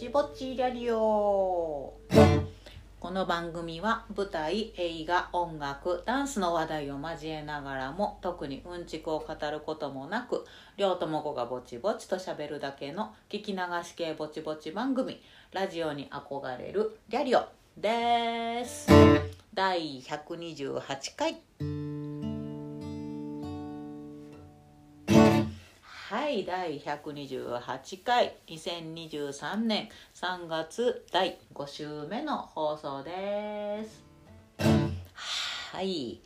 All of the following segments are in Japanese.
ちぼちラリオ。この番組は舞台映画音楽ダンスの話題を交えながらも特にうんちくを語ることもなく両友子がぼちぼちとしゃべるだけの聞き流し系ぼちぼち番組ラジオに憧れるリャリオです。第128回。はい第128回2023年3月第5週目の放送です。はい。い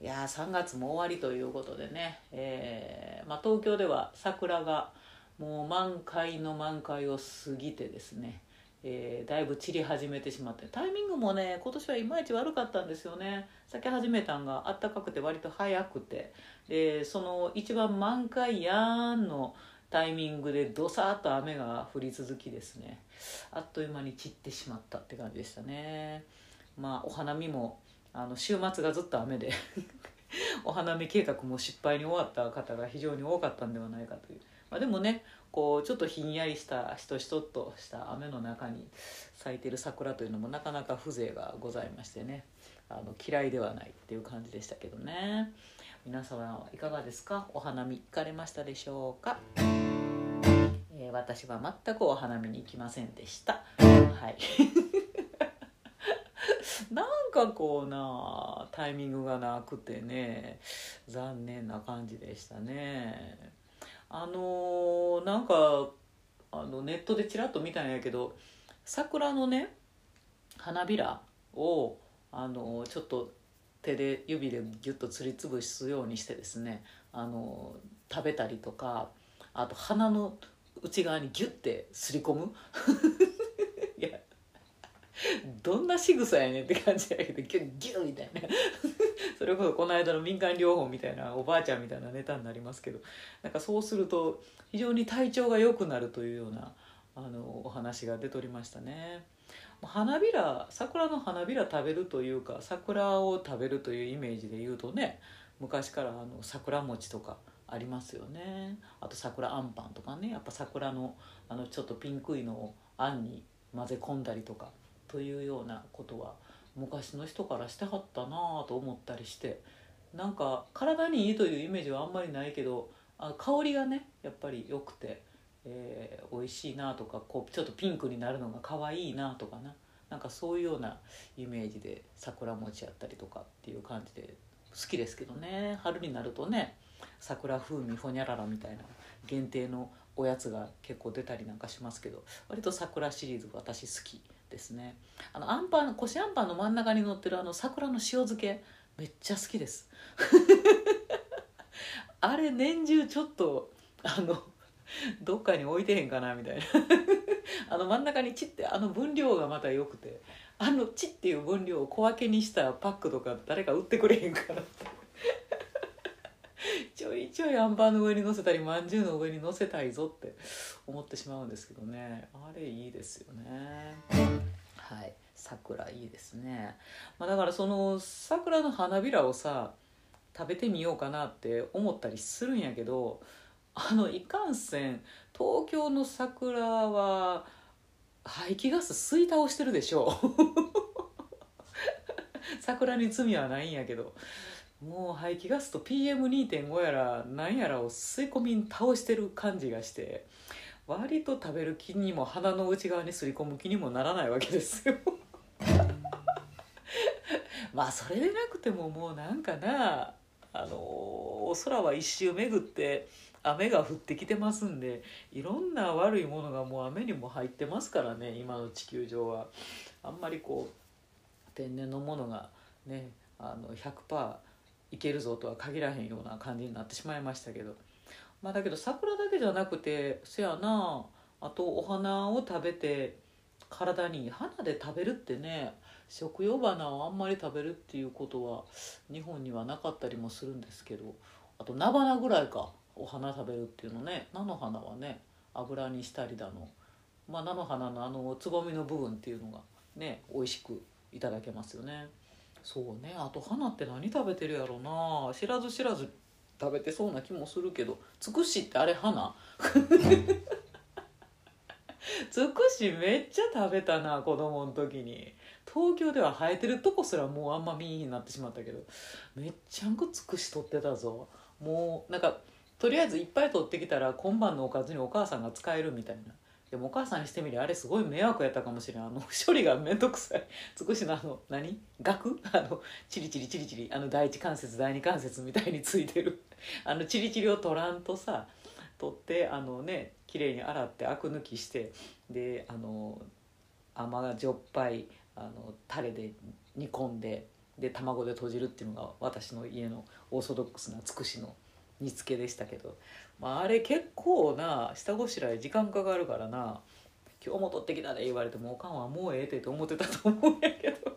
や3月も終わりということでね、えーまあ、東京では桜がもう満開の満開を過ぎてですねえー、だいぶ散り始めてしまってタイミングもね今年はいまいち悪かったんですよね。咲き始めたんがあったかくて割と早くてでその一番満開やんのタイミングでどさっと雨が降り続きですね。あっという間に散ってしまったって感じでしたね。まあお花見もあの週末がずっと雨で お花見計画も失敗に終わった方が非常に多かったんではないかという、まあ、でもねこうちょっとひんやりしたしとしとっとした雨の中に咲いてる桜というのもなかなか風情がございましてね。あの嫌いではないっていう感じでしたけどね。皆様はいかがですか？お花見行かれましたでしょうか、えー、私は全くお花見に行きませんでした。はい。なんかこうなタイミングがなくてね残念な感じでしたね。あのー、なんかあのネットでちらっと見たんやけど桜のね花びらをあのー、ちょっと手で指でギュッとつりつぶすようにしてですねあの、食べたりとかあと鼻の内側にギュッてすり込む いやどんな仕草やねんって感じやけどギュッギュッみたいな それこそこの間の民間療法みたいなおばあちゃんみたいなネタになりますけどなんかそうすると非常に体調が良くなるというようなあのお話が出ておりましたね。花びら桜の花びら食べるというか桜を食べるというイメージで言うとね昔からあの桜餅とかありますよね。あと桜あんパンとかね。やっぱ桜のあのちょっとピンクいのをあんに混ぜ込んだりとかというようなことは昔の人からしてはったなと思ったりしてなんか体にいいというイメージはあんまりないけどあ香りがねやっぱり良くて、えー、美味しいなとかこうちょっとピンクになるのが可愛いなとかな。なんかそういうようなイメージで桜餅やったりとかっていう感じで好きですけどね。春になるとね桜風味ほにゃららみたいな限定のおやつが結構出たりなんかしますけど割と桜シリーズ私好きですね。あのあんパンこしあんパンの真ん中に乗ってるあの桜の塩漬けめっちゃ好きです。あれ年中ちょっとあの どっかに置いてへんかなみたいな。あの真ん中にチってあの分量がまた良くてあのチっていう分量を小分けにしたパックとか誰か売ってくれへんかなって。ちょいちょいあんパンの上に乗せたりまんじゅうの上に乗せたいぞって思ってしまうんですけどね。あれいいですよね。はい。桜いいですね、まあ、だからその桜の花びらをさ食べてみようかなって思ったりするんやけどあのいかんせん東京の桜は排気ガス吸い倒してるでしょう。桜に罪はないんやけど。もう排気ガスと PM2.5 やら何やらを吸い込みに倒してる感じがして割と食べる気にも鼻の内側にすり込む気にもならないわけですよ。まあそれでなくてももうなんかなあのお空は一周巡って雨が降ってきてますんでいろんな悪いものがもう雨にも入ってますからね今の地球上は。あんまりこう天然のものがねあの100%いけるぞとは限らへんような感じになってしまいましたけど。まあだけど桜だけじゃなくてせやなあとお花を食べて体に花で食べるってね食用花をあんまり食べるっていうことは日本にはなかったりもするんですけど。あと菜花ぐらいか。お花食べるっていうのね菜の花はね油にしたりだの、まあ、菜の花のあのつぼみの部分っていうのがね美味しくいただけますよね。そうねあと花って何食べてるやろな。知らず知らず食べてそうな気もするけどつくしってあれ花？つくしめっちゃ食べたな子供の時に。東京では生えてるとこすらもうあんま見えになってしまったけどめっちゃんこつくし取ってたぞ。もうなんかとりあえずいっぱい取ってきたら今晩のおかずにお母さんが使えるみたいな。でもお母さんにしてみりゃあれすごい迷惑やったかもしれん。あの処理が面倒くさい。つくしのあの何？額？あのチリチリチリチリあの第一関節第二関節みたいについてる。あのチリチリを取らんとさ取ってあのね綺麗に洗ってアク抜きしてであの甘じょっぱいあのタレで煮込んでで卵で閉じるっていうのが私の家のオーソドックスなつくしの煮つけでしたけど、まあ、あれ結構な下ごしらえ時間かかるからな「今日も取ってきたで」言われてもおかんはもうええって思ってたと思うんやけど。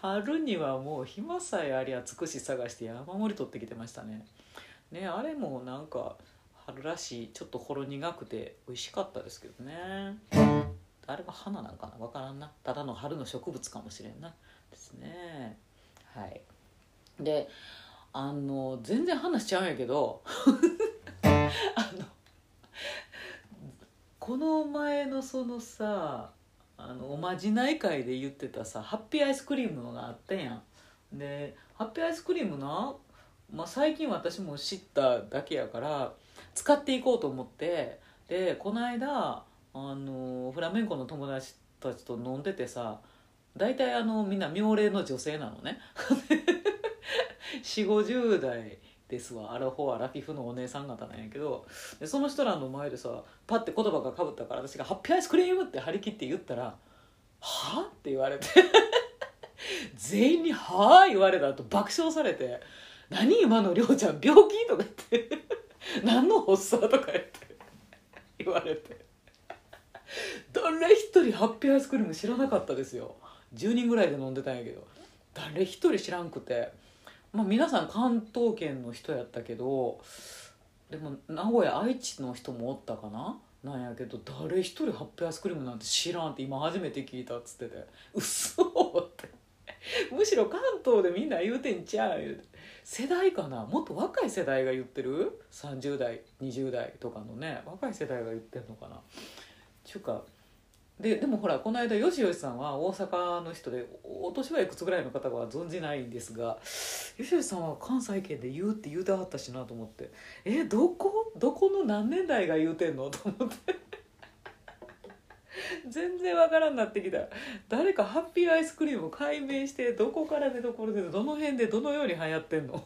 春にはもう暇さえありゃつくし探して山盛り取ってきてましたね。ねあれもなんか春らしいちょっとほろ苦くて美味しかったですけどね。あれは花なんかな？分からんな。ただの春の植物かもしれんな。ですね。はい。であの全然話しちゃうんやけど あのこの前のそのさあのおまじない会で言ってたさハッピーアイスクリームのがあったやん。でハッピーアイスクリームな、まあ、最近私も知っただけやから使っていこうと思ってでこの間あのフラメンコの友達たちと飲んでてさ大体あのみんな妙齢の女性なのね。4 5 0代ですわアラフォーアラフィフのお姉さん方なんやけどでその人らの前でさパッて言葉がかぶったから私が「ハッピーアイスクリーム!」って張り切って言ったら「はあ?」って言われて 全員に「はあ?」言われた後爆笑されて「何今のりょうちゃん病気?」とか言って「何の発作?」とか言って言われて誰一人ハッピーアイスクリーム知らなかったですよ10人ぐらいで飲んでたんやけど誰一人知らんくて。まあ、皆さん関東圏の人やったけどでも名古屋愛知の人もおったかな？なんやけど誰一人ハッピーアイスクリームなんて知らんって今初めて聞いたっつってて「嘘って。むしろ関東でみんな言うてんちゃう言うて。世代かな？もっと若い世代が言ってる？30代20代とかのね。若い世代が言ってんのかな？ちゅうかででもほらこの間よしよしさんは大阪の人でお年はいくつぐらいの方は存じないんですがよしよしさんは関西圏で言うって言うてはったしなと思ってえどこ？どこの何年代が言うてんの？と思って。全然わからんなってきた。誰かハッピーアイスクリームを解明してどこからでどこでどの辺でどのように流行ってんの？っ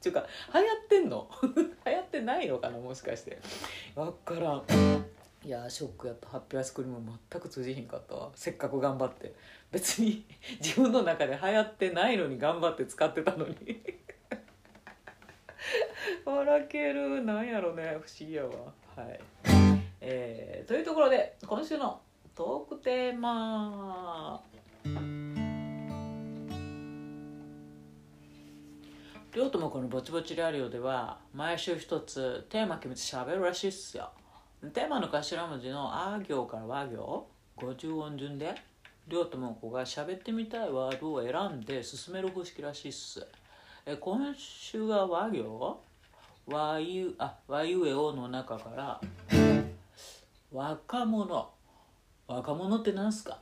ていうか流行ってんの？流行ってないのかなもしかして。分からん。いやショック。やったハッピーアイスクリーム全く通じひんかったわ。せっかく頑張って。別に 自分の中で流行ってないのに頑張って使ってたのに。笑ける。なんやろね。不思議やわ。はい。えー、というところで今週のトークテーマ。りょうともこのぼちぼちラリオでは毎週一つテーマ決めてしゃべるらしいっすよ。テーマの頭文字のあ行から和行50音順でりょうともこが喋ってみたいワードを選んで進める方式らしいっす。え今週が和行？和ゆあ和ゆえおの中から若者。若者ってなんすか？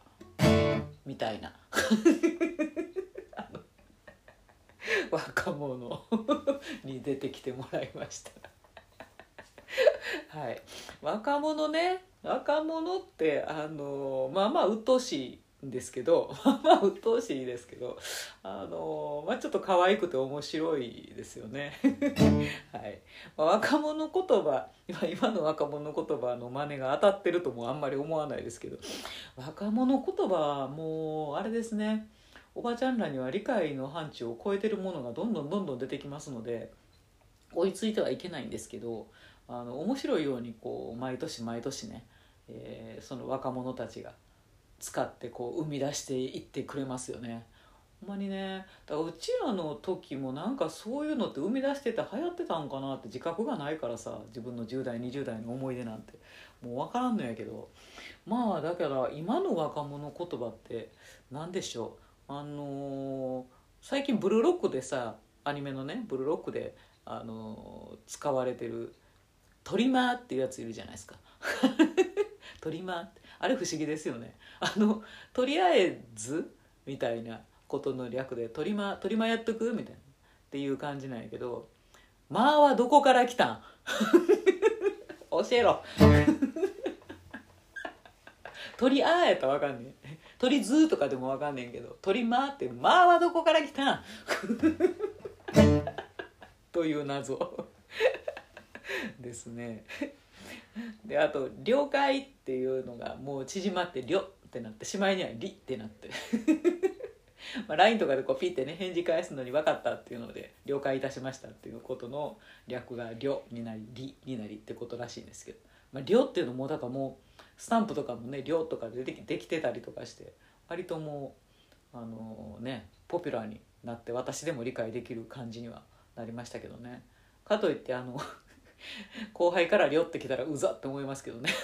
みたいな。若者に出てきてもらいました。はい。若者ね。若者ってあのまあまあ鬱陶しいんですけど まあまあ鬱陶しいですけどあのまあちょっと可愛くて面白いですよね。はい、まあ、若者言葉今今の若者言葉の真似が当たってるともあんまり思わないですけど若者言葉はもうあれですね。おばちゃんらには理解の範疇を超えてるものがどんどんどんどん出てきますので追いついてはいけないんですけどあの面白いようにこう毎年毎年ね、えー、その若者たちが使ってこう生み出していってくれますよね。ほんまにねだからうちらの時もなんかそういうのって生み出してて流行ってたんかなって自覚がないからさ自分の10代20代の思い出なんて。もう分からんのやけど。まあだから今の若者言葉って何でしょう。あのー、最近ブルーロックでさアニメのねブルーロックで、あのー、使われてるトリマーっていうやついるじゃないですかトリマーってあれ不思議ですよねあのとりあえずみたいなことの略で「トリマートリマーやっとく?」みたいなっていう感じなんやけど「まあはどこから来たん? 」教えろ 鳥あーやったらわかんねえ鳥ずとかでもわかんねんけど鳥まーって「まあはどこから来たん? 」という謎ですね。であと「了解」っていうのがもう縮まって「りょ」ってなってしまいには「り」ってなって。まあ LINE とかでこうピッてね返事返すのに分かったっていうので「了解いたしました」っていうことの略が「りょ」になり「り」になりってことらしいんですけど「まあ、りょ」っていうのもだからもうスタンプとかもね「りょ」とかでできできてたりとかして割ともうあのねポピュラーになって私でも理解できる感じにはなりましたけどね。かといってあの 後輩から「りょ」ってきたらうざって思いますけどね。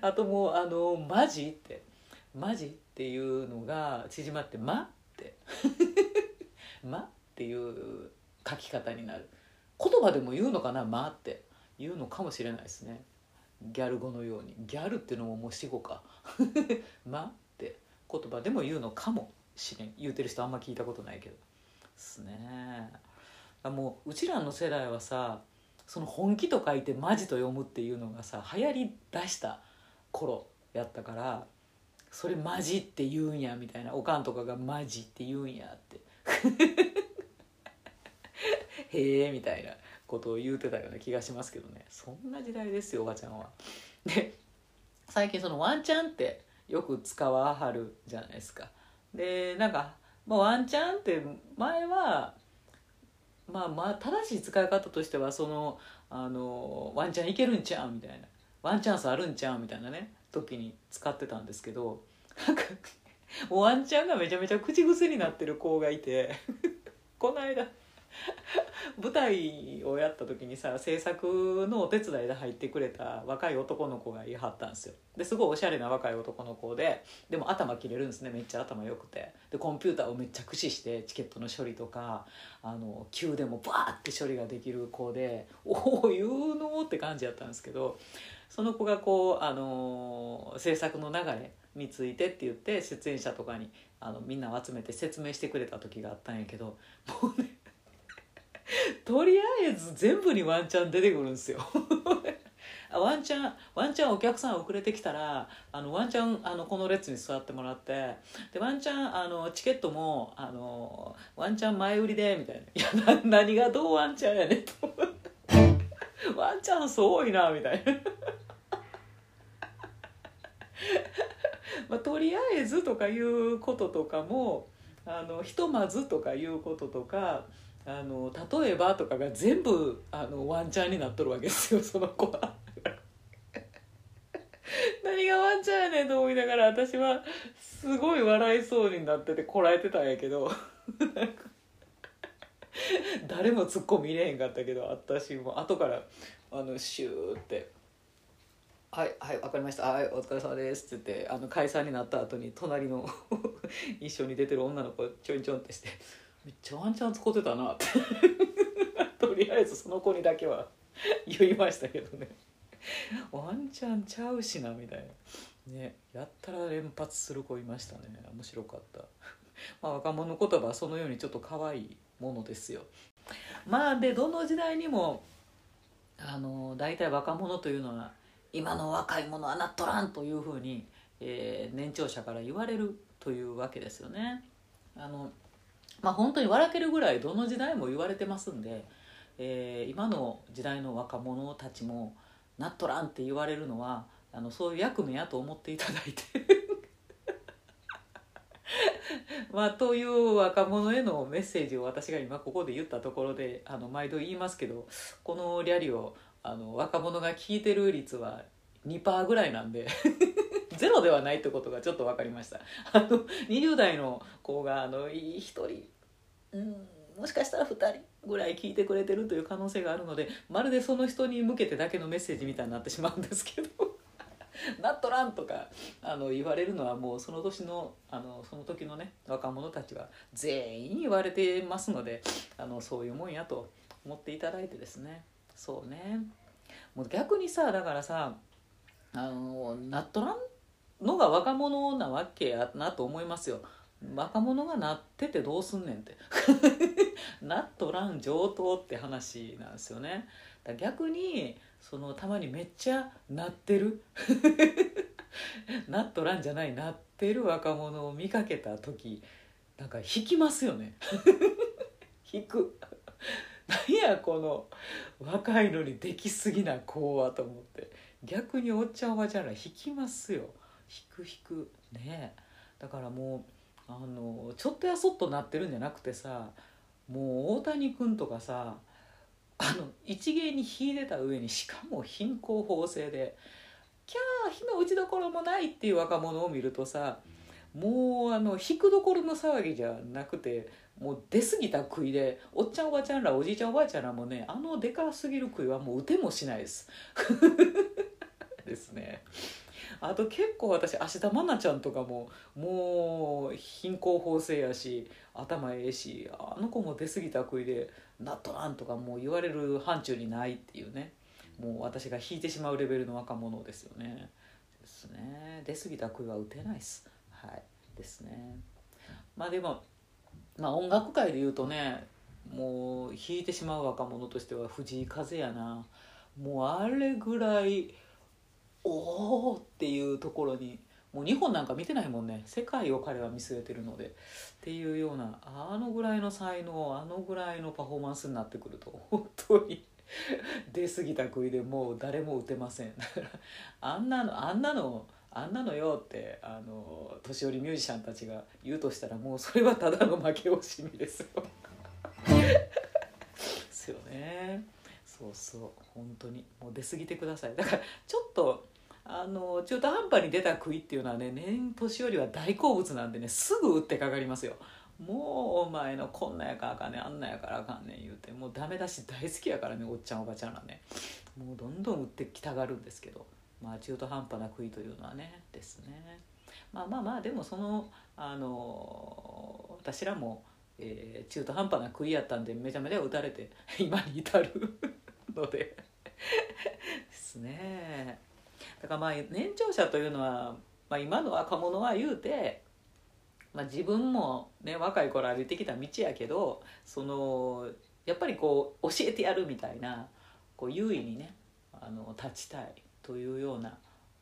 あともうあの「マジ?」って「マジ?」っていうのが縮まって「ま」って「ま」っていう書き方になる。言葉でも言うのかな「ま」って。言うのかもしれないですね。ギャル語のように。ギャルっていうのももう死語か「ま」って。言葉でも言うのかもしれん。言うてる人あんま聞いたことないけど。ですね。もううちらの世代はさその本気と書いてマジと読むっていうのがさ流行りだした頃やったからそれマジって言うんやみたいなおかんとかがマジって言うんやって へえみたいなことを言うてたような気がしますけどねそんな時代ですよおばちゃんは。で最近そのワンチャンってよく使わはるじゃないですか。でなんか、まあ、ワンチャンって前はまあまあ正しい使い方としてはそのあのワンチャンいけるんちゃうみたいな。ワンチャンスあるんちゃうみたいなね。時に使ってたんですけど。なんかワンチャンがめちゃめちゃ口癖になってる子がいて。この間舞台をやった時にさ制作のお手伝いで入ってくれた若い男の子がいはったんですよ。ですごいおしゃれな若い男の子ででも頭切れるんですね。めっちゃ頭良くて。でコンピューターをめっちゃ駆使してチケットの処理とかあの急でもバーって処理ができる子でおお言うのって感じやったんですけどその子がこうあの制作の流れについてって言って出演者とかにあのみんなを集めて説明してくれた時があったんやけどもうね とりあえず全部にワンチャン出てくるんですよ。ワンチャンワンチャンお客さん遅れてきたらあのワンチャンあのこの列に座ってもらってでワンチャンあのチケットもあのワンチャン前売りでみたいな。いやな何がどうワンチャンやねんと。ワンチャンすごいなみたいな。まあ、とりあえずとかいうこととかもあのひとまずとかいうこととかあの例えばとかが全部あのワンチャンになっとるわけですよ その子は。何がワンチャンやねんと思いながら私はすごい笑いそうになっててこらえてたんやけど。誰もツッコミ入れへんかったけど私も。後からあのシューって「はいはい分かりました。はいお疲れ様です」って言ってあの解散になった後に隣の一緒に出てる女の子ちょいちょんってして「めっちゃワンチャン使ってたな」って。とりあえずその子にだけは 言いましたけどね。ワンチャンちゃうしなみたいな。ねやったら連発する子いましたね。面白かった。まあ若者言葉はそのようにちょっと可愛いものですよ。まあでどの時代にもあの大体若者というのは今の若い者はなっとらんというふうに、えー年長者から言われるというわけですよね。あのまあ本当に笑けるぐらいどの時代も言われてますんで、えー今の時代の若者たちもなっとらんって言われるのはあのそういう役目やと思っていただいて。まあという若者へのメッセージを私が今ここで言ったところであの毎度言いますけどこのリャリをあの若者が聞いてる率は2%ぐらいなんで ゼロではないってことがちょっと分かりました。あの20代の子があの1人うんもしかしたら2人ぐらい聞いてくれてるという可能性があるのでまるでその人に向けてだけのメッセージみたいになってしまうんですけど「なっとらん」とかあの言われるのはもうその年のあのその時のね若者たちは全員言われてますのであのそういうもんやと思っていただいてですね。そうね。もう逆にさだからさあのなっとらんのが若者なわけやなと思いますよ。若者がなっててどうすんねんって。なっとらん上等って話なんですよね。だ逆にそのたまにめっちゃなってる。なっとらんじゃないなってる若者を見かけた時なんか引きますよね。引く。何やこの若いのにできすぎな子はと思って。逆におっちゃんおばちゃんら引きますよ。引く引く。ね。だからもうあのちょっとやそっとなってるんじゃなくてさもう大谷君とかさあの一芸に秀でた上にしかも貧困法制で「キャー火の打ちどころもない」っていう若者を見るとさもうあの引くどころの騒ぎじゃなくてもう出過ぎた杭でおっちゃんおばちゃんらおじいちゃんおばあちゃんらもねあのでかすぎる杭はもう打てもしないです。ですね。あと結構私芦田愛菜ちゃんとかももう貧困法制やし頭ええしあの子も出過ぎた杭で「なっとらん」とかもう言われる範疇にないっていうね。もう私が引いてしまうレベルの若者ですよね。ですね。出過ぎた杭は打てないっす。はい。ですね。まあでもまあ音楽界で言うとねもう弾いてしまう若者としては藤井風やな。もうあれぐらいおおっていうところにもう日本なんか見てないもんね。世界を彼は見据えてるので。っていうようなあのぐらいの才能あのぐらいのパフォーマンスになってくると 本当に。出過ぎた杭でもう誰も打てません。だからあんなのあんなのあんなのよってあの年寄りミュージシャンたちが言うとしたらもうそれはただの負け惜しみですよ。ですよねそうそう本当に。もう出過ぎてください。だからちょっとあの中途半端に出た杭っていうのはね年年寄りは大好物なんでねすぐ打ってかかりますよ。もうお前のこんなやからあかんねんあんなやからあかんねん言うてもうダメ出し大好きやからねおっちゃんおばちゃんらね。もうどんどん打ってきたがるんですけどまあ中途半端な杭というのはねですね。まあまあまあでもそのあの私らも、えー、中途半端な杭やったんでめちゃめちゃ打たれて今に至る。ので。ですね。だからまあ年長者というのは、まあ、今の若者は言うて、まあ、自分もね若い頃歩いてきた道やけどそのやっぱりこう教えてやるみたいなこう優位にねあの立ちたいというような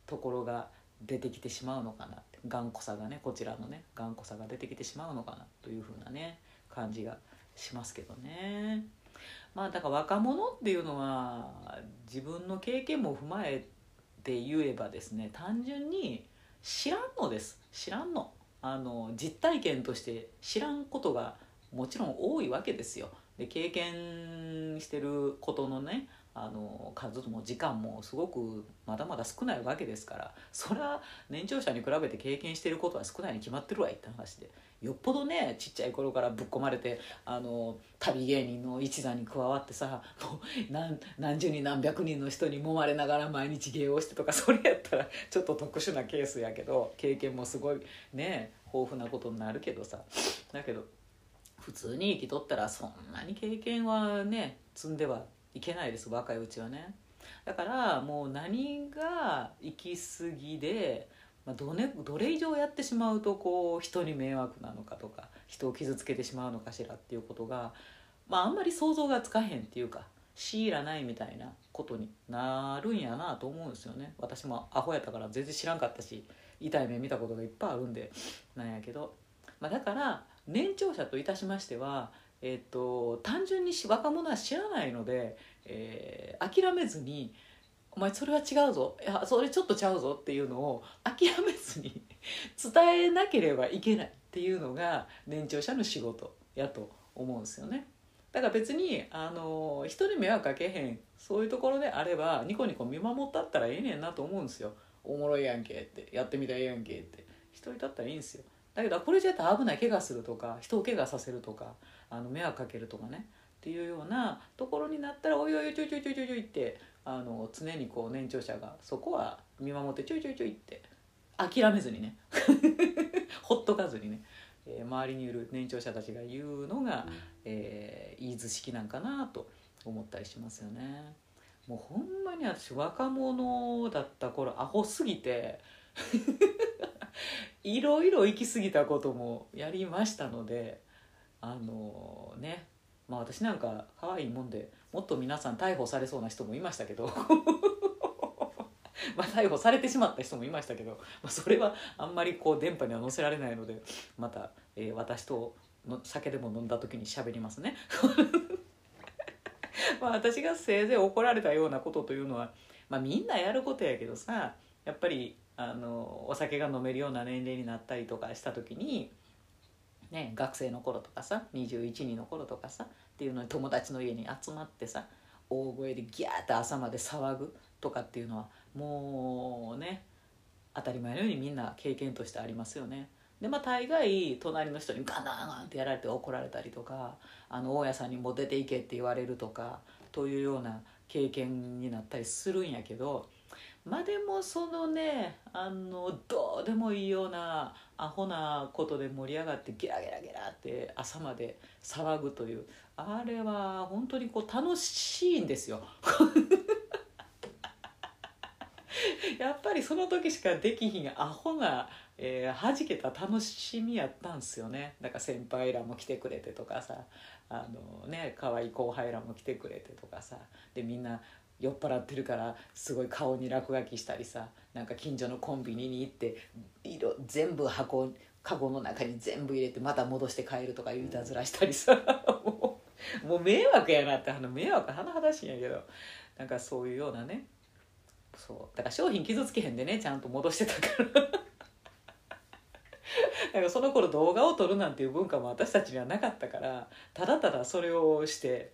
ところが出てきてしまうのかなって。頑固さがねこちらのね頑固さが出てきてしまうのかなというふうなね感じがしますけどね。まあだから若者っていうのは自分の経験も踏まえて言えばですね単純に知らんのです知らんのあの実体験として知らんことがもちろん多いわけですよ。で経験してることのねあの数も時間もすごくまだまだ少ないわけですからそれは年長者に比べて経験してることは少ないに決まってるわいって話でよっぽどねちっちゃい頃からぶっ込まれてあの旅芸人の一座に加わってさもう何何十人何百人の人に揉まれながら毎日芸をしてとかそれやったらちょっと特殊なケースやけど経験もすごいね豊富なことになるけどさ。だけど普通に生きとったらそんなに経験はね積んではいけないです若いうちはね。だからもう何が行き過ぎで、まあ、どれどれ以上やってしまうとこう人に迷惑なのかとか人を傷つけてしまうのかしらっていうことが、まあ、あんまり想像がつかへんっていうか強いらないみたいなことになるんやなと思うんですよね。私もアホやったから全然知らんかったし痛い目見たことがいっぱいあるんでなんやけど、まあ、だから年長者といたしましてはえっと、単純に若者は知らないので、えー、諦めずに「お前それは違うぞいやそれちょっとちゃうぞ」っていうのを諦めずに 伝えなければいけないっていうのが年長者の仕事やと思うんですよね。だから別にあの人に迷惑かけへんそういうところであればニコニコ見守ったったらええねんなと思うんですよ。おもろいやんけってやってみたらええやんけって一人だったらいいんですよ。だけどこれじゃ危ない怪我するとか人を怪我させるとかあの迷惑かけるとかねっていうようなところになったらおいおいちょいちょいちょいちょいちょいってあの常にこう年長者がそこは見守ってちょいちょいちょいって諦めずにね ほっとかずにね、えー、周りにいる年長者たちが言うのが、えー、いい図式なんかなと思ったりしますよね。もうほんまに私若者だった頃アホすぎて いろいろ行き過ぎたこともやりましたのであのねまあ私なんか可愛いもんでもっと皆さん逮捕されそうな人もいましたけど まあ逮捕されてしまった人もいましたけど、まあ、それはあんまりこう電波には載せられないのでまた、えー、私との酒でも飲んだ時に喋りますね。まあ私がせいぜい怒られたようなことというのは、まあ、みんなやることやけどさやっぱりあのお酒が飲めるような年齢になったりとかした時に、ね、学生の頃とかさ212の頃とかさっていうのに友達の家に集まってさ大声でギャーって朝まで騒ぐとかっていうのはもうね当たり前のようにみんな経験としてありますよね。でまあ大概隣の人にガンガンガンってやられて怒られたりとかあの大家さんにも出ていけって言われるとかというような経験になったりするんやけどまあでもそのねあのどうでもいいようなアホなことで盛り上がってゲラゲラゲラって朝まで騒ぐというあれは本当にこう楽しいんですよ。やっぱりその時しかできひんアホな、えー、弾けた楽しみやったんすよねだから先輩らも来てくれてとかさあのね可愛い後輩らも来てくれてとかさでみんな酔っ払ってるからすごい顔に落書きしたりさなんか近所のコンビニに行って色全部箱カゴの中に全部入れてまた戻して帰るとかいういたずらしたりさ。もうもう迷惑やなってあの迷惑甚だしいんやけど。なんかそういうようなね。そう。だから商品傷つけへんでねちゃんと戻してたから。なんかその頃動画を撮るなんていう文化も私たちにはなかったからただただそれをして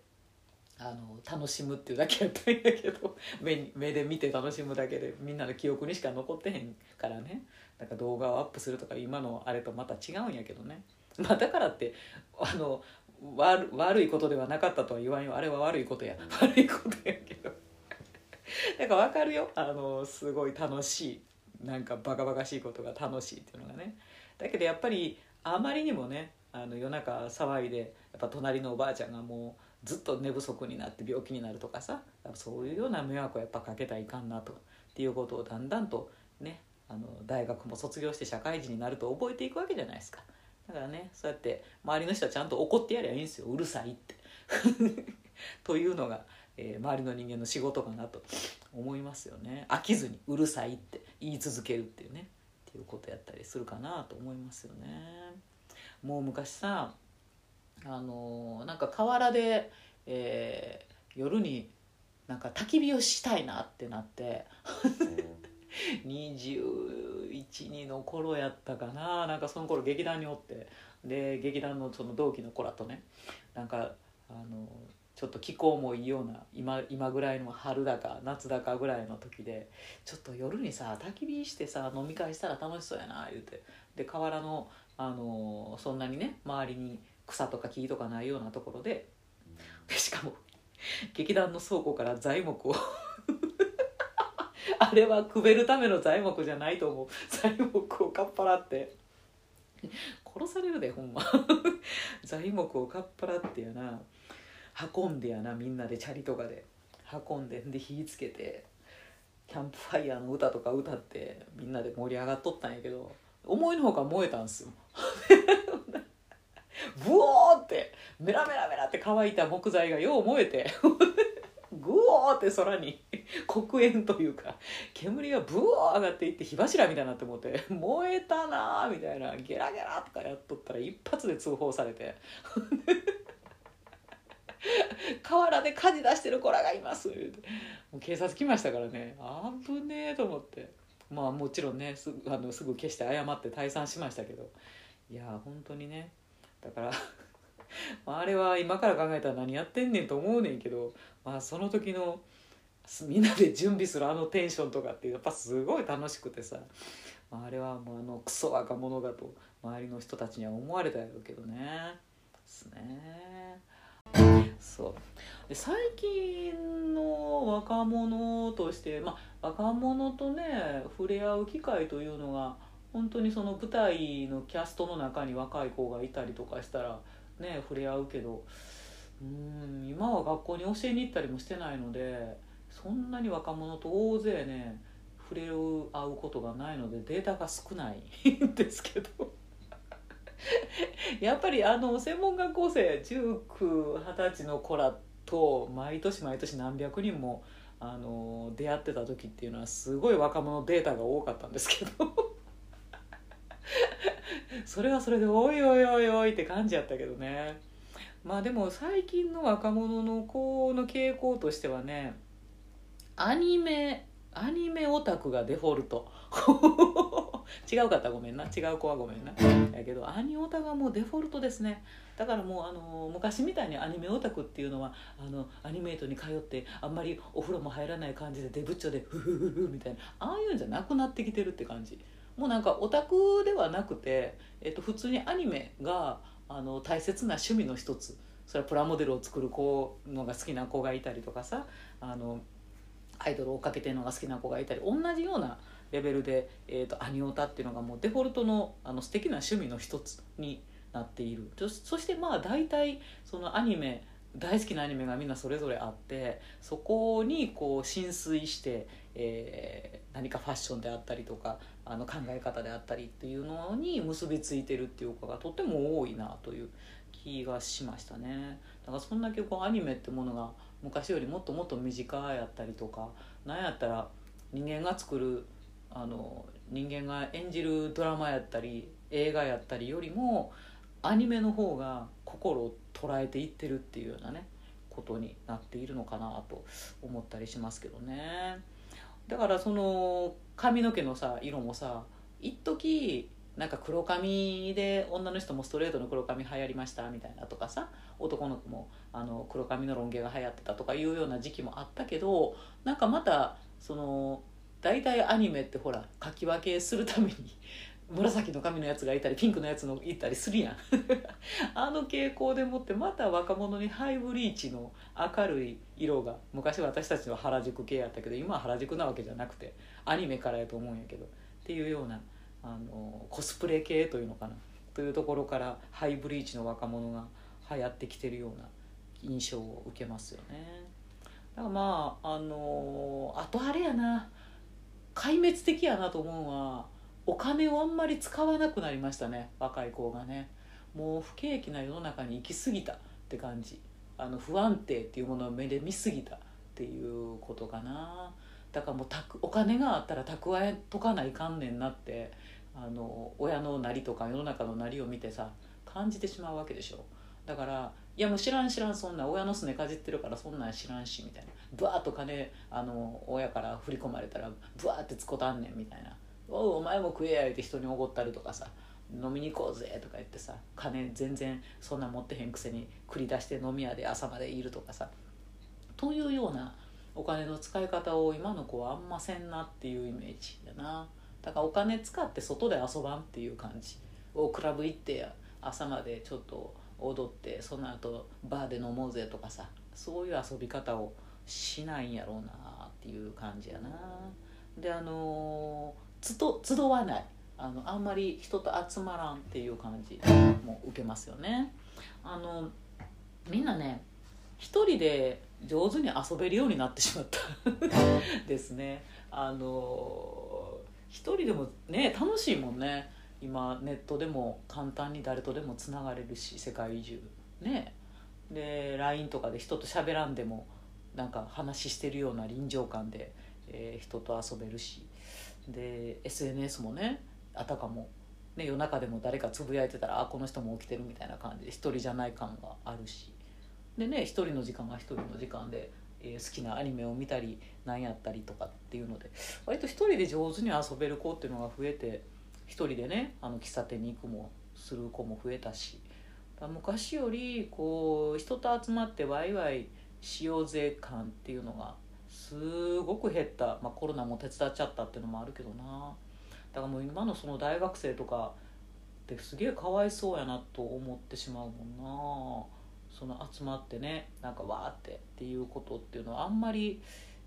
あの楽しむっていうだけやったんやけど 目目で見て楽しむだけでみんなの記憶にしか残ってへんからね。なんか動画をアップするとか今のあれとまた違うんやけどね、まあ、だからってあの悪悪いことではなかったとは言わんよ。あれは悪いことや。悪いことやけど。なんか分かるよ。あのすごい楽しい。なんかバカバカしいことが楽しいっていうのがね。だけどやっぱりあまりにもねあの夜中騒いでやっぱ隣のおばあちゃんがもうずっと寝不足になって病気になるとかさそういうような迷惑をやっぱかけたらいかんなとっていうことをだんだんとねあの大学も卒業して社会人になると覚えていくわけじゃないですか。だからねそうやって周りの人はちゃんと怒ってやりゃいいんですよ。うるさいって。というのがえー、周りの人間の仕事かなと思いますよね。飽きずにうるさいって言い続けるっていうねっていうことやったりするかなと思いますよね。もう昔さあのー、なんか河原で、えー、夜になんか焚き火をしたいなってなって 212の頃やったかな。なんかその頃劇団におってで劇団のその同期の子らとねなんかあのちょっと気候もいいような今今ぐらいの春だか夏だかぐらいの時でちょっと夜にさ焚き火してさ飲み会したら楽しそうやな言うて。で河原の、あのー、そんなにね周りに草とか木とかないようなところででしかも劇団の倉庫から材木を あれはくべるための材木じゃないと思う。材木をかっぱらって。殺されるでほんま。材木をかっぱらってやな。運んでやなみんなでチャリとかで。運んでで火つけて。キャンプファイヤーの歌とか歌ってみんなで盛り上がっとったんやけど思いのほか燃えたんすよ ブオーってメラメラメラって乾いた木材がよう燃えて グオーって空に黒煙というか煙がブオー上がっていって火柱みたいになって思って燃えたなーみたいなゲラゲラとかやっとったら一発で通報されて 河原で火事出してる子らがいます」言うて。もう警察来ましたからね。危ねえと思って。まあもちろんねすぐあのすぐ消して謝って退散しましたけど。いや本当にねだから あれは今から考えたら何やってんねんと思うねんけど、まあ、その時のみんなで準備するあのテンションとかってやっぱすごい楽しくてさ、まあ、あれはもうあのクソ若者だと周りの人たちには思われたやろうけどねですね。そうで最近の若者として、まあ、若者とね触れ合う機会というのが本当にその舞台のキャストの中に若い子がいたりとかしたらね触れ合うけどうん今は学校に教えに行ったりもしてないのでそんなに若者と大勢ね触れ合うことがないのでデータが少ないんですけど。やっぱりあの専門学校生1920歳の子らと毎年毎年何百人もあの出会ってた時っていうのはすごい若者データが多かったんですけど。それはそれでおいおいおいおいって感じやったけどね。まあでも最近の若者の子の傾向としてはねアニメアニメオタクがデフォルト。違うかったごめんな。違う子はごめんな。やけどアニオタがもうデフォルトですね。だからもうあの昔みたいにアニメオタクっていうのはあのアニメートに通ってあんまりお風呂も入らない感じでデブッチョでフフフフみたいなああいうんじゃなくなってきてるって感じ。もうなんかオタクではなくて、えっと、普通にアニメがあの大切な趣味の一つ。それはプラモデルを作る子のが好きな子がいたりとかさあのアイドルを追っかけてるのが好きな子がいたり同じようなレベルで、えーと、アニオタっていうのがもうデフォルトのあの素敵な趣味の一つになっている。そしてまあ大体そのアニメ大好きなアニメがみんなそれぞれあってそこにこう浸水して、えー、何かファッションであったりとかあの考え方であったりっていうのに結びついてるっていう子がとても多いなという気がしましたね。だからそんだけこうアニメってものが昔よりもっともっと身近やったりとかなんやったら人間が作るあの人間が演じるドラマやったり映画やったりよりもアニメの方が心を捉えていってるっていうようなねことになっているのかなと思ったりしますけどね。だからその髪の毛のさ色もさ一時なんか黒髪で女の人もストレートの黒髪流行りましたみたいなとかさ男の子もあの黒髪のロン毛が流行ってたとかいうような時期もあったけどなんかまたその大体アニメってほら書き分けするために紫の髪のやつがいたりピンクのやつのいたりするやん。あの傾向でもってまた若者にハイブリーチの明るい色が昔私たちは原宿系やったけど今は原宿なわけじゃなくてアニメからやと思うんやけどっていうようなあのコスプレ系というのかな。というところからハイブリーチの若者が流行ってきてるような印象を受けますよね。だからまああのあとあれやな。壊滅的やなと思うのはお金をあんまり使わなくなりましたね。若い子がね。もう不景気な世の中に行き過ぎたって感じ。あの不安定っていうものを目で見すぎたっていうことかな。だからもうたくお金があったら蓄えとかないかんねんなってあの親のなりとか世の中のなりを見てさ感じてしまうわけでしょ。だからいやもう知らん知らんそんな親のすねかじってるからそんなん知らんしみたいな。ブワーッと金あの親から振り込まれたらブワーってつこたんねんみたいな「おうお前も食えや」言って人におごったりとかさ飲みに行こうぜとか言ってさ金全然そんな持ってへんくせに繰り出して飲み屋で朝までいるとかさというようなお金の使い方を今の子はあんませんなっていうイメージだな。だからお金使って外で遊ばんっていう感じをクラブ行って朝までちょっと踊ってその後バーで飲もうぜとかさそういう遊び方をしないんやろうなっていう感じやな。であのつと集わない。あのあんまり人と集まらんっていう感じも受けますよね。あのみんなね一人で上手に遊べるようになってしまった ですね。あの一人でもね楽しいもんね。今ネットでも簡単に誰とでもつながれるし世界中。ね。で LINE とかで人と喋らんでもなんか話してるような臨場感で、えー、人と遊べるし。で SNS もねあたかも、ね、夜中でも誰かつぶやいてたらあこの人も起きてるみたいな感じで一人じゃない感があるし。でね一人の時間が一人の時間で、えー、好きなアニメを見たり何やったりとかっていうので割と一人で上手に遊べる子っていうのが増えて一人でねあの喫茶店に行くもする子も増えたし。昔よりこう人と集まってワイワイしようぜ感っていうのがすごく減った、まあ、コロナも手伝っちゃったっていうのもあるけどな。だからもう今のその大学生とかってすげえかわいそうやなと思ってしまうもんな。その集まってねなんかわーってっていうことっていうのはあんまり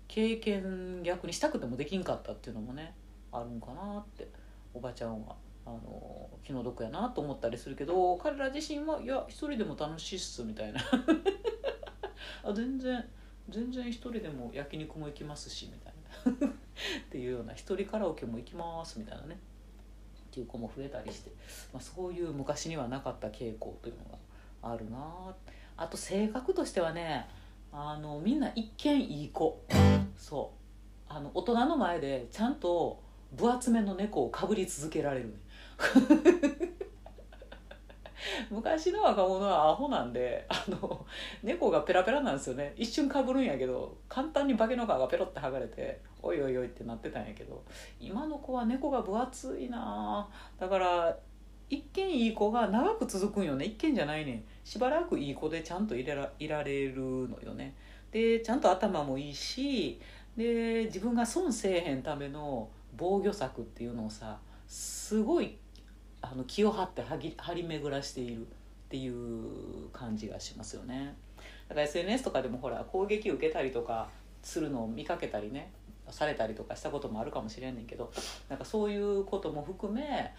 経験逆にしたくてもできんかったっていうのもねあるんかなって。おばちゃんはあの気の毒やなと思ったりするけど彼ら自身はいや一人でも楽しいっすみたいな。あ全然全然一人でも焼肉も行きますしみたいな。っていうような一人カラオケも行きますみたいなね。っていう子も増えたりして、まあ、そういう昔にはなかった傾向というのがあるなあと性格としてはねあのみんな一見いい子。そう。あの大人の前でちゃんと分厚めの猫をかぶり続けられる、ね、昔の若者はアホなんであの猫がペラペラなんですよね。一瞬かぶるんやけど簡単に化けの皮がペロって剥がれておいおいおいってなってたんやけど今の子は猫が分厚いなだから一見いい子が長く続くんよね。一見じゃないねん。しばらくいい子でちゃんといらいられるのよね。でちゃんと頭もいいしで自分が損せえへんための防御策っていうのをさすごいあの気を張って張り巡らしているっていう感じがしますよね。だから SNS とかでもほら攻撃受けたりとかするのを見かけたりねされたりとかしたこともあるかもしれんねんけどなんかそういうことも含め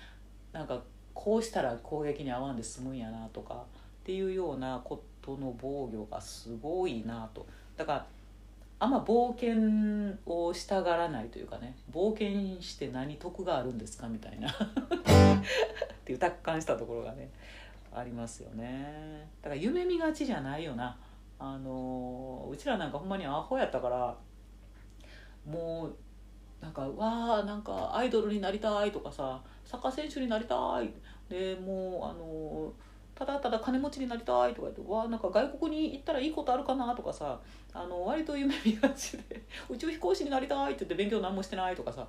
なんかこうしたら攻撃に遭わんで済むんやなとかっていうようなことの防御がすごいなと。だからあんま冒険をしたがらないというかね冒険して何得があるんですかみたいな。っていう達観したところがねありますよね。だから夢見がちじゃないよな。あのうちらなんかほんまにアホやったからもうなんかわあなんかアイドルになりたいとかさサッカー選手になりたい。でもうあのただただ金持ちになりたいとか言ってわなんか外国に行ったらいいことあるかなとかさあの割と夢見がちで 宇宙飛行士になりたいって言って勉強何もしてないとかさ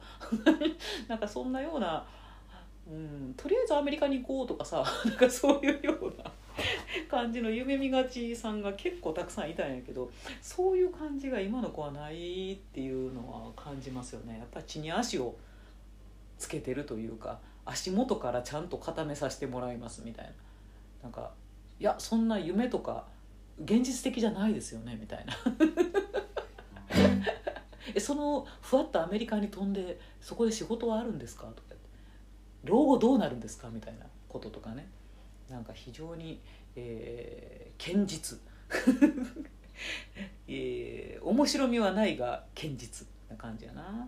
なんかそんなような、うん、とりあえずアメリカに行こうとかさ なんかそういうような感じの夢見がちさんが結構たくさんいたんやけどそういう感じが今の子はないっていうのは感じますよねやっぱり地に足をつけてるというか足元からちゃんと固めさせてもらいますみたいな。なんかいやそんな夢とか現実的じゃないですよねみたいな。えそのふわっとアメリカに飛んでそこで仕事はあるんですか？とか老後どうなるんですか？みたいなこととかね。なんか非常に、えー、堅実、えー、面白みはないが堅実な感じやな。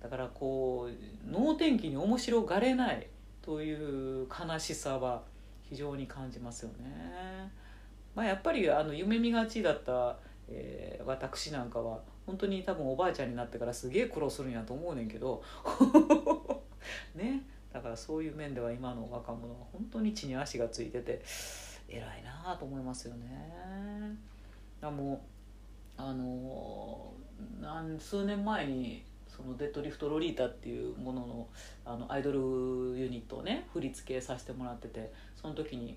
だからこう能天気に面白がれないという悲しさは非常に感じますよね。まあ、やっぱりあの夢見がちだった、えー、私なんかは本当に多分おばあちゃんになってからすげえ苦労するんやと思うねんけど ねだからそういう面では今の若者は本当に地に足がついてて偉いなあと思いますよね。だもうあの何数年前にそのデッドリフトロリータっていうもののあのアイドルユニットをね振り付けさせてもらっててその時に、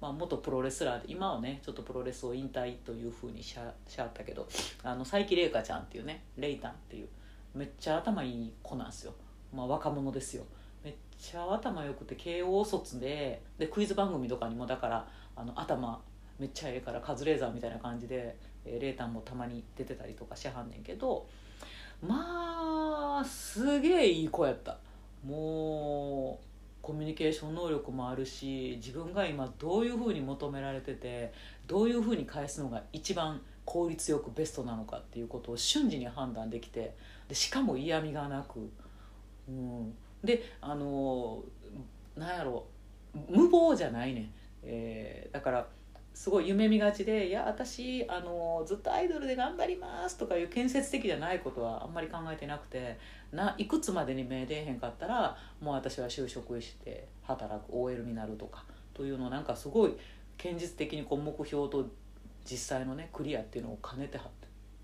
まあ、元プロレスラーで今はねちょっとプロレスを引退というふうにしゃしゃったけどあの佐伯玲香ちゃんっていうねレイタンっていうめっちゃ頭いい子なんですよ、まあ、若者ですよ。めっちゃ頭良くて慶応卒ででクイズ番組とかにもだからあの頭めっちゃええからカズレーザーみたいな感じで、えー、レータンもたまに出てたりとかしはんねんけどまあすげえいい子やった。もうコミュニケーション能力もあるし自分が今どういうふうに求められててどういうふうに返すのが一番効率よくベストなのかっていうことを瞬時に判断できてでしかも嫌味がなく、うん、であのなんやろう無謀じゃないね、えー、だからすごい夢見がちで「いや私あのずっとアイドルで頑張ります」とかいう建設的じゃないことはあんまり考えてなくてないくつまでに目出えへんかったらもう私は就職して働く OL になるとかというのをなんかすごい堅実的にこう目標と実際のねクリアっていうのを兼ねてはっ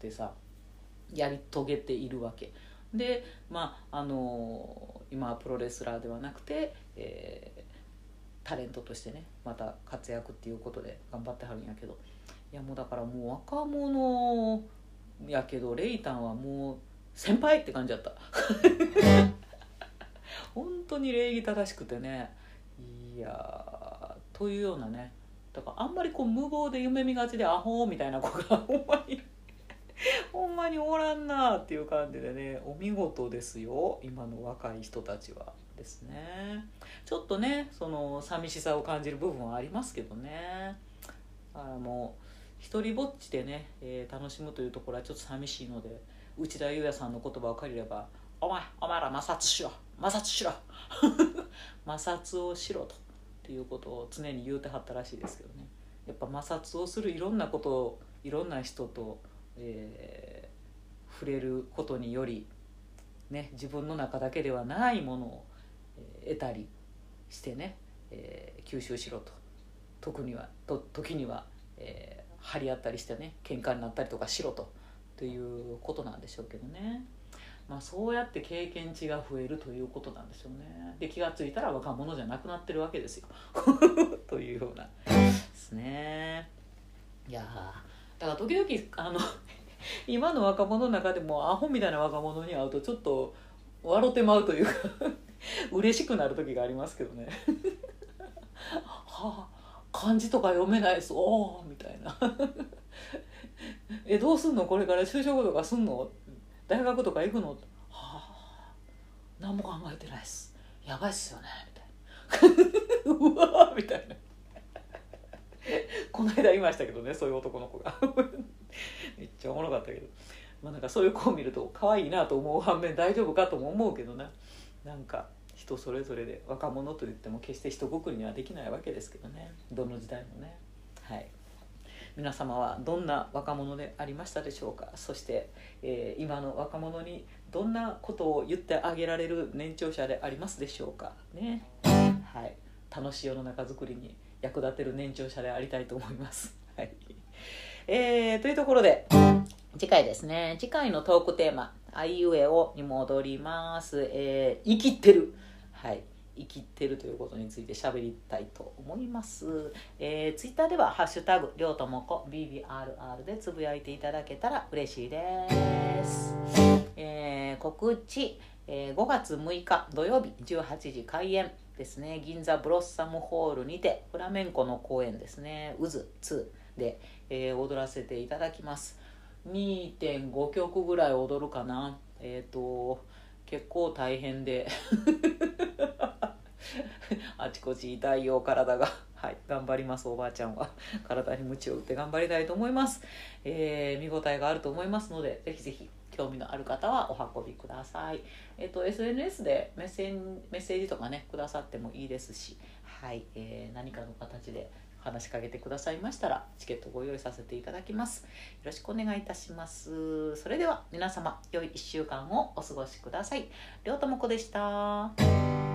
てさやり遂げているわけ。でまああの今はプロレスラーではなくて、えータレントとしてねまた活躍っていうことで頑張ってはるんやけどいやもうだからもう若者やけどレイタンはもう先輩って感じだった。本当に礼儀正しくてね。いやというようなね。だからあんまりこう無謀で夢見がちでアホみたいな子が ほんまにほんまにおらんなっていう感じでねお見事ですよ今の若い人たちは。ですね。ちょっとねその寂しさを感じる部分はありますけどね。あもう一人ぼっちでね、えー楽しむというところはちょっと寂しいので内田裕也さんの言葉を借りれば「お前お前ら摩擦しろ。摩擦しろ。摩擦をしろ」とっていうことを常に言うてはったらしいですけどね。やっぱ摩擦をするいろんなことをいろんな人と、えー触れることにより、ね、自分の中だけではないものを、得たりしてね、えー吸収しろと。特にはと時には、えー張り合ったりしてね喧嘩になったりとかしろと。ということなんでしょうけどね。まあ、そうやって経験値が増えるということなんでしょうね。で気が付いたら若者じゃなくなってるわけですよ。というような。ですね。いやだから時々あの 今の若者の中でもアホみたいな若者に会うとちょっと笑ってまうというか 嬉しくなる時がありますけどね。はあ漢字とか読めないですおおみたいな。えどうすんの？これから就職とかすんの？大学とか行くのはあ何も考えてないっすやばいっすよねみたいな。うわみたいな。この間いましたけどねそういう男の子が。めっちゃおもろかったけど。まあなんかそういう子を見ると可愛いなと思う反面大丈夫かとも思うけどな。なんか人それぞれで若者といっても決して一括りにはできないわけですけどね。どの時代もね。はい。皆様はどんな若者でありましたでしょうか？そして、えー今の若者にどんなことを言ってあげられる年長者でありますでしょうか？ね。はい。楽しい世の中づくりに役立てる年長者でありたいと思います。はい。えーというところで次回ですね。次回のトークテーマ「あいうえお」に戻ります、えー生きてる。はい。生きってるということについて喋りたいと思います、えー、ツイッターでは「ハッシュタグりょうともこ BBRR」でつぶやいていただけたら嬉しいです、えー告知、えー5月6日土曜日18時開演ですね。銀座ブロッサムホールにてフラメンコの公演ですね「渦2」で、えー踊らせていただきます。2.5曲ぐらい踊るかな。えっ、と結構大変で。あちこち痛いよ体が。はい頑張りますおばあちゃんは。体に鞭を打って頑張りたいと思います、えー見応えがあると思いますのでぜひぜひ興味のある方はお運びください。えっ、と SNS でメッセメッセージとかねくださってもいいですし。はい、えー何かの形で話しかけてくださいましたらチケットご用意させていただきます。よろしくお願いいたします。それでは皆様良い1週間をお過ごしください。りょうともこでした。